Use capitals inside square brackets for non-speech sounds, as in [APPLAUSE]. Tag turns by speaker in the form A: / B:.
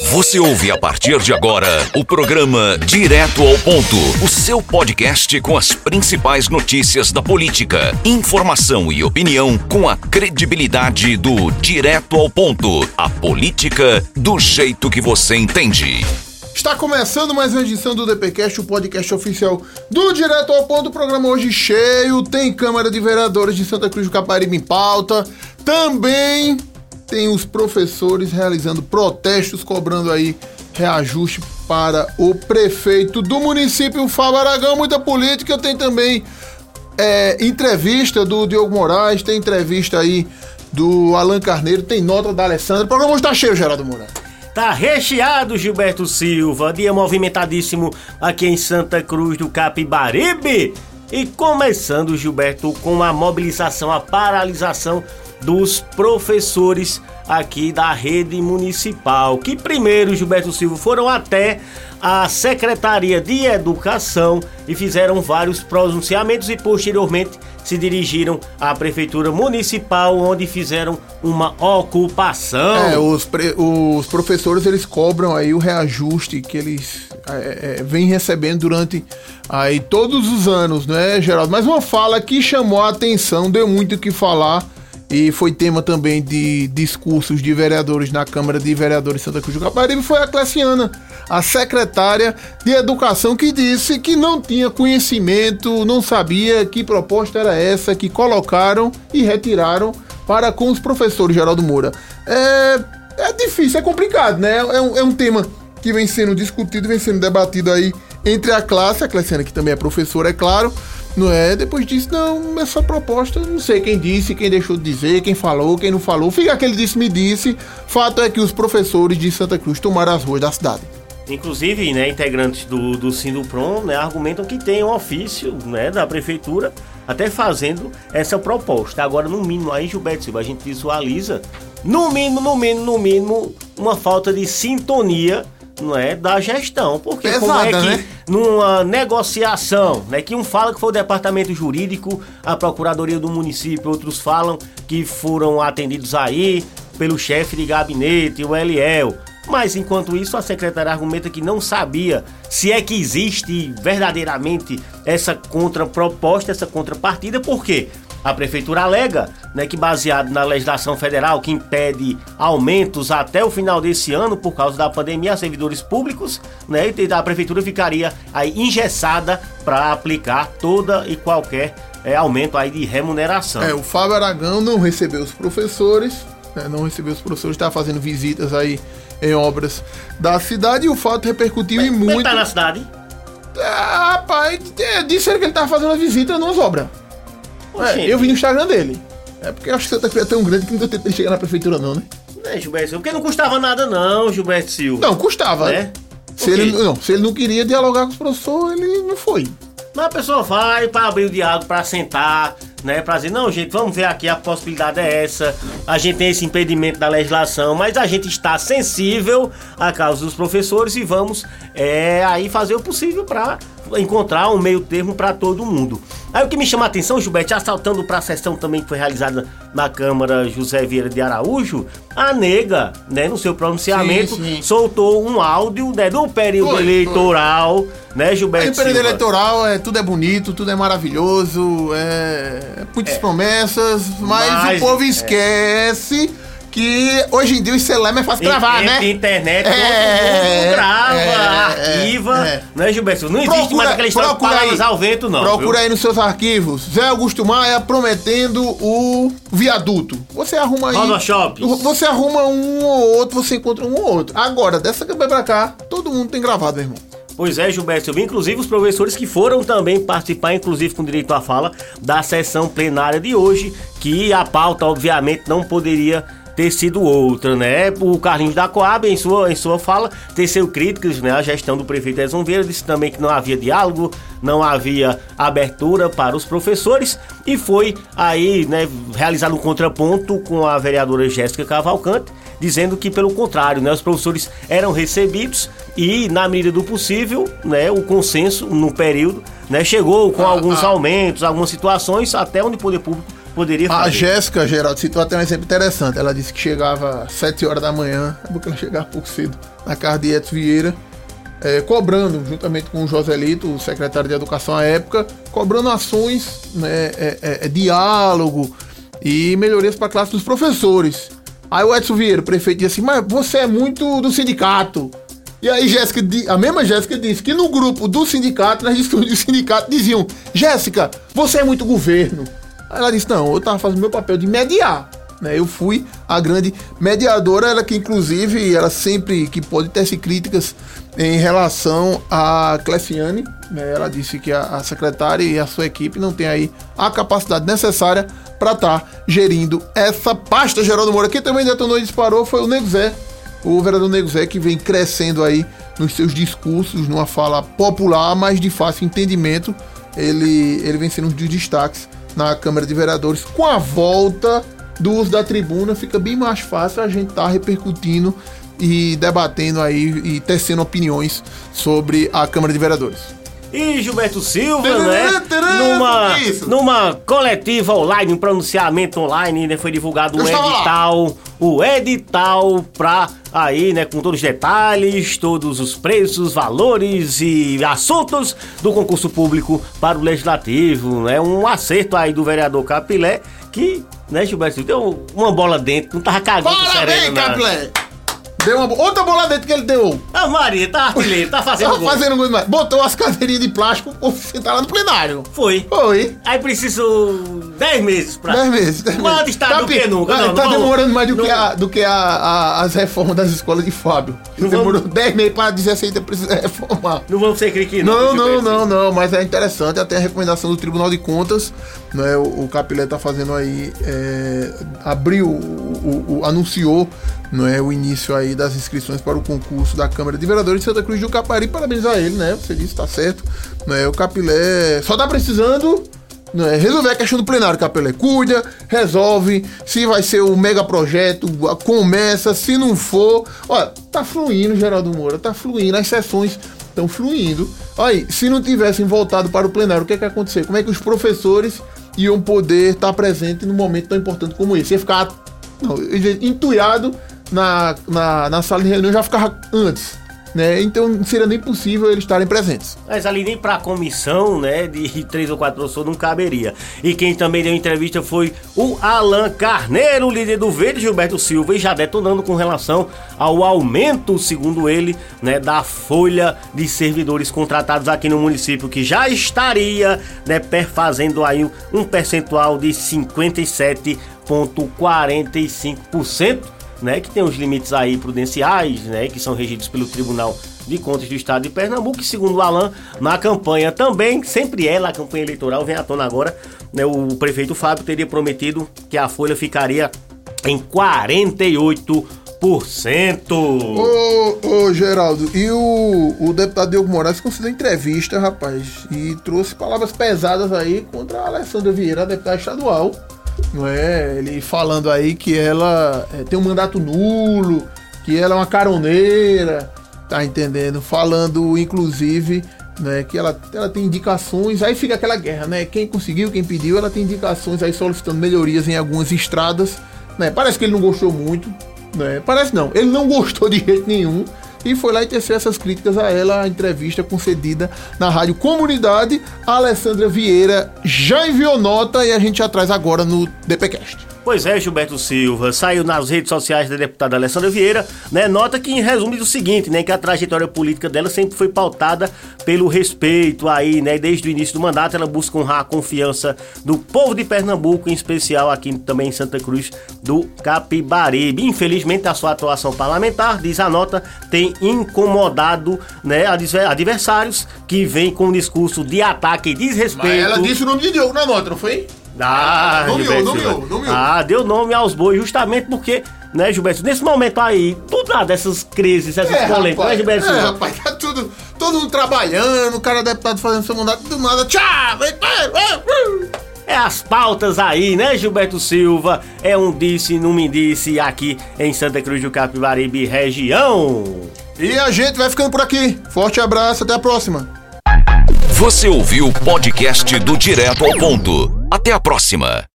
A: Você ouve a partir de agora o programa Direto ao Ponto, o seu podcast com as principais notícias da política, informação e opinião com a credibilidade do Direto ao Ponto, a política do jeito que você entende.
B: Está começando mais uma edição do DPcast, o podcast oficial do Direto ao Ponto. O programa hoje cheio, tem Câmara de Vereadores de Santa Cruz do Caparibe em pauta. Também tem os professores realizando protestos, cobrando aí reajuste para o prefeito do município, Fábio Aragão. Muita política, tem também é, entrevista do Diogo Moraes, tem entrevista aí do Alan Carneiro, tem nota da Alessandra. O programa está cheio, Geraldo Moura.
C: Tá recheado, Gilberto Silva. Dia movimentadíssimo aqui em Santa Cruz do Capibaribe. E começando, Gilberto, com a mobilização, a paralisação dos professores aqui da rede municipal, que primeiro, Gilberto Silva, foram até a Secretaria de Educação e fizeram vários pronunciamentos e posteriormente se dirigiram à Prefeitura Municipal, onde fizeram uma ocupação.
B: É, os, pre, os professores eles cobram aí o reajuste que eles é, é, vêm recebendo durante aí todos os anos, né, Geraldo? Mas uma fala que chamou a atenção, deu muito o que falar e foi tema também de discursos de vereadores na Câmara de Vereadores de Santa Cruz do Caparibe, foi a Cleciana, a secretária de Educação, que disse que não tinha conhecimento, não sabia que proposta era essa que colocaram e retiraram para com os professores, Geraldo Moura. É, é difícil, é complicado, né? É um, é um tema que vem sendo discutido, vem sendo debatido aí entre a classe, a Cleciana que também é professora, é claro, não é? Depois disso, não, essa proposta, não sei quem disse, quem deixou de dizer, quem falou, quem não falou. Fica aquele disse, me disse. Fato é que os professores de Santa Cruz tomaram as ruas da cidade.
C: Inclusive, né, integrantes do, do Sindupron né, argumentam que tem um ofício né, da prefeitura até fazendo essa proposta. Agora, no mínimo, aí, Gilberto Silva, a gente visualiza, no mínimo, no mínimo, no mínimo, uma falta de sintonia não é da gestão, porque
B: Pesada,
C: como é que
B: né?
C: numa negociação, né, que um fala que foi o departamento jurídico, a procuradoria do município, outros falam que foram atendidos aí pelo chefe de gabinete, o Eliel. Mas enquanto isso, a secretária argumenta que não sabia se é que existe verdadeiramente essa contraproposta, essa contrapartida, por quê? A prefeitura alega né, que, baseado na legislação federal que impede aumentos até o final desse ano por causa da pandemia a servidores públicos, né, e a prefeitura ficaria aí engessada para aplicar toda e qualquer é, aumento aí de remuneração.
B: É, o Fábio Aragão não recebeu os professores, né, não recebeu os professores, está fazendo visitas aí em obras da cidade e o fato repercutiu em
C: Ele
B: muito.
C: tá na cidade?
B: Ah, rapaz, é, disseram que ele estava fazendo uma visita nas obras. É, eu vi no Instagram dele. É porque eu acho que Santa Cruz é tão grande que não deu tempo de chegar na prefeitura, não, né?
C: Né, Gilberto Silva? Porque não custava nada não, Gilberto Silva.
B: Não, custava.
C: Né?
B: Se, ele, não, se ele não queria dialogar com os professores, ele não foi.
C: Mas a pessoa vai para abrir o diálogo, para sentar, né? Para dizer, não, gente, vamos ver aqui, a possibilidade é essa. A gente tem esse impedimento da legislação, mas a gente está sensível à causa dos professores e vamos é, aí fazer o possível para encontrar um meio termo para todo mundo. Aí o que me chama a atenção, Gilberto, assaltando para a sessão também que foi realizada na Câmara José Vieira de Araújo, a nega, né, no seu pronunciamento,
B: Sim, sim.
C: soltou um áudio né, do período
B: Foi, foi.
C: eleitoral, né,
B: Aí
C: Gilberto
B: o período
C: Silva?
B: eleitoral, é, tudo é bonito, tudo é maravilhoso, é, muitas promessas, mas,
C: Mas,
B: o povo
C: é.
B: esquece que hoje em dia o celular é fácil gravar, né?
C: internet,
B: É,
C: todo mundo grava,
B: é,
C: arquiva,
B: é.
C: né, Gilberto? Não existe
B: Procura-
C: mais aquela história de palavras
B: aí.
C: ao vento, não.
B: Procura
C: viu?
B: aí nos seus arquivos. Zé Augusto Maia prometendo o viaduto. Você arruma aí.
C: Roda Shopping.
B: Você arruma um ou outro, você encontra um ou outro. Agora, dessa campanha pra cá, todo mundo tem gravado, meu irmão.
C: Pois é, Gilberto Silva. Inclusive os professores que foram também participar, inclusive com direito à fala, da sessão plenária de hoje, que a pauta, obviamente, não poderia ter sido outra, né? O Carlinhos da Coab, em sua, em sua fala, teceu críticas né, à gestão do prefeito Edson Vieira, disse também que não havia diálogo, não havia abertura para os professores e foi aí né, realizado um contraponto com a vereadora Jéssica Cavalcante, dizendo que pelo contrário, né, os professores eram recebidos e na medida do possível, né, o consenso no período, né, chegou com
B: Ah,
C: alguns
B: ah.
C: aumentos, algumas situações até onde o poder público poderia
B: A
C: fazer.
B: Jéssica, Geraldo, citou até um exemplo interessante. Ela disse que chegava às 7 horas da manhã, é porque ela chegava pouco cedo, na casa de Edson Vieira, é, cobrando, juntamente com o Joselito, o secretário de Educação à época, cobrando ações, né, é, é, é, diálogo e melhorias para a classe dos professores. Aí o Edson Vieira, o prefeito, disse assim, mas você é muito do sindicato. E aí Jéssica, a mesma Jéssica disse que no grupo do sindicato, nas discussões do sindicato, diziam, Jéssica, você é muito governo. Ela disse, não, eu tava fazendo meu papel de mediar. Né? Eu fui a grande mediadora, ela que inclusive, ela sempre que pode tece críticas em relação a Cleciane, né? ela disse que a, a secretária e a sua equipe não tem aí a capacidade necessária para estar gerindo essa pasta, Geraldo Moura. Quem também detonou e disparou foi o Nego Zé, o vereador Nego Zé, que vem crescendo aí nos seus discursos, numa fala popular, mas de fácil entendimento. Ele, ele vem sendo um dos destaques na Câmara de Vereadores. Com a volta do uso da tribuna, fica bem mais fácil a gente estar repercutindo e debatendo aí e tecendo opiniões sobre a Câmara de Vereadores.
C: E Gilberto Silva, né? Numa,
B: isso.
C: numa coletiva online, um pronunciamento online, né? Foi divulgado
B: Eu
C: o
B: estava lá.
C: edital. O edital pra aí, né? Com todos os detalhes, todos os preços, valores e assuntos do concurso público para o Legislativo, né? Um acerto aí do vereador Capilé que, né, Gilberto Silva, deu uma bola dentro, não tava cagando
B: Parabéns,
C: sereno, né?
B: Caplé! Deu uma, outra bola dentro que ele deu.
C: Ah, Maria, tá artilheiro, tá fazendo gol.
B: fazendo gol demais. Botou as cadeirinhas de plástico pra sentar lá no plenário.
C: Foi.
B: Foi.
C: Aí preciso 10 meses pra.
B: Dez meses. Dez
C: Mas
B: meses.
C: está do
B: pi-
C: que nunca,
B: Tá,
C: não,
B: tá
C: não
B: demorando mais do
C: não-
B: que, a- do que a- a- as reformas das escolas de Fábio.
C: Não
B: Demorou
C: vamos-
B: 10 meses pra dizer se ainda precisa reformar.
C: Não vamos ser criqui,
B: Não, não,
C: Gilberto.
B: não, não, mas é interessante, até a recomendação do Tribunal de Contas, né, o, o Capilé tá fazendo aí, é, abriu, o- o- anunciou, não é, o início aí das inscrições para o concurso da Câmara de Vereadores de Santa Cruz do Capari, parabéns a ele, né, você disse, tá certo, né, o Capilé só tá precisando... né, resolver a questão do plenário, Capelé. Cuida, resolve. Se vai ser o mega projeto, começa. Se não for. Olha, tá fluindo, Geraldo Moura. Tá fluindo. As sessões estão fluindo. Aí, se não tivessem voltado para o plenário, o que é que ia acontecer? Como é que os professores iam poder estar presentes num momento tão importante como esse? Ia ficar não, entulhado na, na, na sala de reunião, já ficava antes. Né? Então não seria nem possível eles estarem presentes.
C: Mas ali nem pra comissão, né, de três ou quatro professores não caberia. E quem também deu entrevista foi o Alan Carneiro, líder do Verde Gilberto Silva, e já detonando com relação ao aumento, segundo ele, né, da folha de servidores contratados aqui no município, que já estaria, né, perfazendo aí um percentual de 57,45%. Né, que tem os limites aí prudenciais, né, que são regidos pelo Tribunal de Contas do Estado de Pernambuco, e segundo o Alan, na campanha também, sempre ela, a campanha eleitoral vem à tona agora, né, o prefeito Fábio teria prometido que a folha ficaria em 48%.
B: Ô, ô Geraldo, e o, o deputado Diogo Moraes concedeu entrevista, rapaz, e trouxe palavras pesadas aí contra a Alessandra Vieira, deputada estadual. Não é? Ele falando aí que ela é, tem um mandato nulo, que ela é uma caroneira, tá entendendo? Falando, inclusive, né, que ela, ela tem indicações, aí fica aquela guerra, né? Quem conseguiu, quem pediu, ela tem indicações aí solicitando melhorias em algumas estradas, né? Parece que ele não gostou muito, né? Parece não, ele não [LAUGHS] gostou de jeito nenhum e foi lá e teceu essas críticas a ela, a entrevista concedida na Rádio Comunidade. A Alessandra Vieira já enviou nota e a gente traz agora no DPcast.
C: Pois é, Gilberto Silva, saiu nas redes sociais da deputada Alessandra Vieira, né? Nota que resume o seguinte, né? Que a trajetória política dela sempre foi pautada pelo respeito aí, né? Desde o início do mandato, ela busca honrar a confiança do povo de Pernambuco, em especial aqui também em Santa Cruz do Capibaribe. Infelizmente, a sua atuação parlamentar, diz a nota, tem incomodado, né? adver- Adversários que vêm com um discurso de ataque e desrespeito.
B: o nome de Diogo na nota, não foi?
C: Ah,
B: Nomeou,
C: Gilberto
B: nomeou, nomeou.
C: Ah, deu nome aos bois justamente porque, né, Gilberto, nesse momento aí, do nada, essas crises, essas polêmicas, né, Gilberto
B: é, rapaz, tá tudo, todo mundo trabalhando, o cara deputado fazendo seu mandato, do nada, tchau!
C: É as pautas aí, né, Gilberto Silva? É um disse, não me disse aqui em Santa Cruz do Capibaribe, região.
B: E a gente vai ficando por aqui. Forte abraço, até a próxima.
A: Você ouviu o podcast do Direto ao Ponto. Até a próxima.